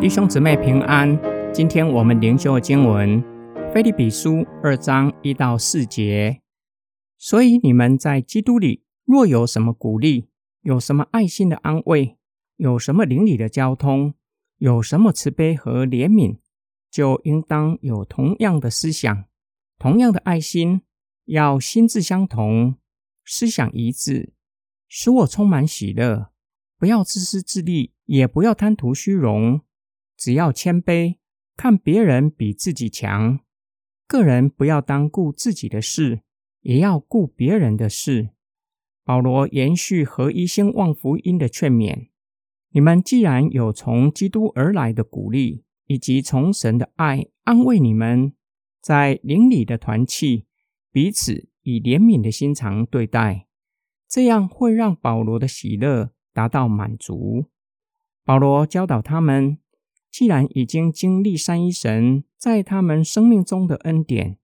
弟兄姊妹平安。今天我们灵修的经文《菲利比书》二章一到四节。所以你们在基督里，若有什么鼓励，有什么爱心的安慰，有什么灵里的交通，有什么慈悲和怜悯，就应当有同样的思想，同样的爱心，要心智相同，思想一致，使我充满喜乐。不要自私自利，也不要贪图虚荣，只要谦卑，看别人比自己强。个人不要单顾自己的事，也要顾别人的事。保罗延续合一兴旺福音的劝勉：你们既然有从基督而来的鼓励，以及从神的爱安慰你们，在邻里的团契，彼此以怜悯的心肠对待，这样会让保罗的喜乐。达到满足。保罗教导他们，既然已经经历三一神在他们生命中的恩典，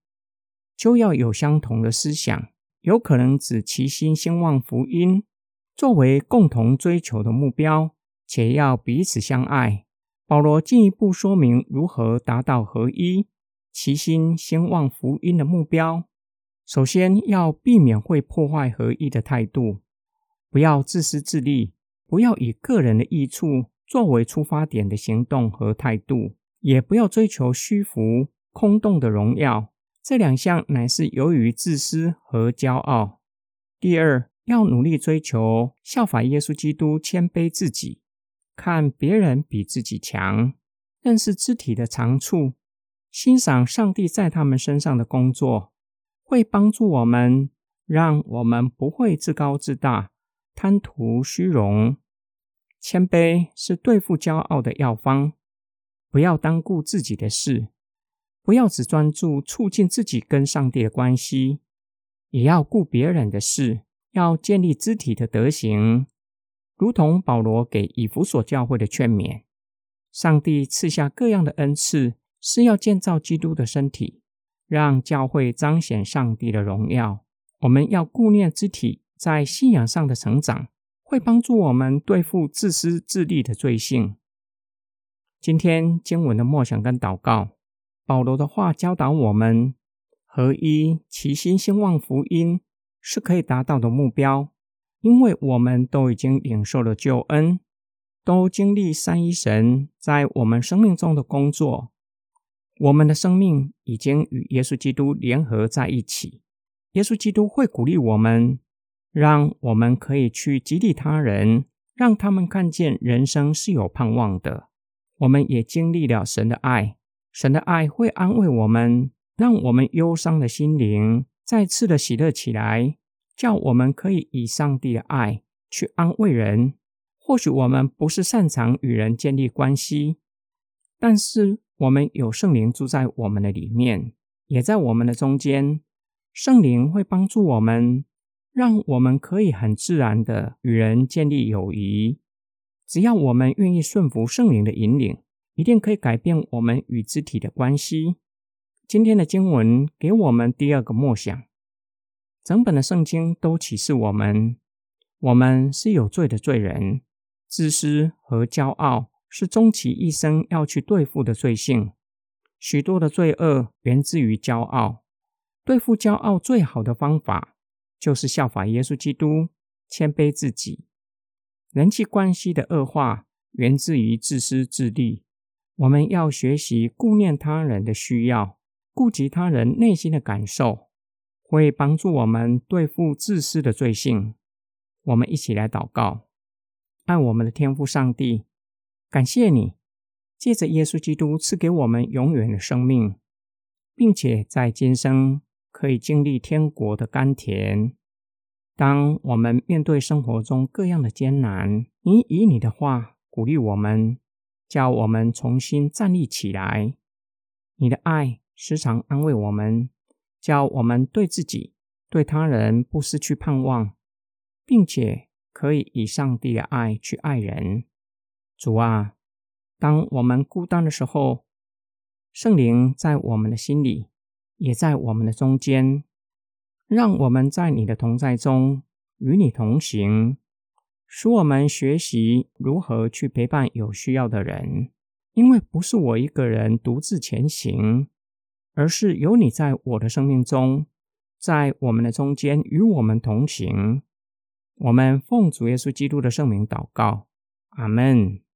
就要有相同的思想，有可能指齐心兴旺福音作为共同追求的目标，且要彼此相爱。保罗进一步说明如何达到合一、齐心兴旺福音的目标。首先要避免会破坏合一的态度，不要自私自利。不要以个人的益处作为出发点的行动和态度，也不要追求虚浮、空洞的荣耀。这两项乃是由于自私和骄傲。第二，要努力追求效法耶稣基督，谦卑自己，看别人比自己强，认识肢体的长处，欣赏上帝在他们身上的工作，会帮助我们，让我们不会自高自大。贪图虚荣，谦卑是对付骄傲的药方。不要单顾自己的事，不要只专注促进自己跟上帝的关系，也要顾别人的事，要建立肢体的德行，如同保罗给以弗所教会的劝勉。上帝赐下各样的恩赐，是要建造基督的身体，让教会彰显上帝的荣耀。我们要顾念肢体。在信仰上的成长，会帮助我们对付自私自利的罪性。今天经文的默想跟祷告，保罗的话教导我们：合一、齐心兴旺福音是可以达到的目标，因为我们都已经领受了救恩，都经历三一神在我们生命中的工作。我们的生命已经与耶稣基督联合在一起，耶稣基督会鼓励我们。让我们可以去激励他人，让他们看见人生是有盼望的。我们也经历了神的爱，神的爱会安慰我们，让我们忧伤的心灵再次的喜乐起来，叫我们可以以上帝的爱去安慰人。或许我们不是擅长与人建立关系，但是我们有圣灵住在我们的里面，也在我们的中间，圣灵会帮助我们。让我们可以很自然的与人建立友谊。只要我们愿意顺服圣灵的引领，一定可以改变我们与肢体的关系。今天的经文给我们第二个默想：整本的圣经都启示我们，我们是有罪的罪人，自私和骄傲是终其一生要去对付的罪性。许多的罪恶源自于骄傲。对付骄傲最好的方法。就是效法耶稣基督，谦卑自己。人际关系的恶化源自于自私自利。我们要学习顾念他人的需要，顾及他人内心的感受，会帮助我们对付自私的罪性。我们一起来祷告：爱我们的天父上帝，感谢你借着耶稣基督赐给我们永远的生命，并且在今生。可以经历天国的甘甜。当我们面对生活中各样的艰难，你以你的话鼓励我们，叫我们重新站立起来。你的爱时常安慰我们，叫我们对自己、对他人不失去盼望，并且可以以上帝的爱去爱人。主啊，当我们孤单的时候，圣灵在我们的心里。也在我们的中间，让我们在你的同在中与你同行，使我们学习如何去陪伴有需要的人，因为不是我一个人独自前行，而是有你在我的生命中，在我们的中间与我们同行。我们奉主耶稣基督的圣名祷告，阿门。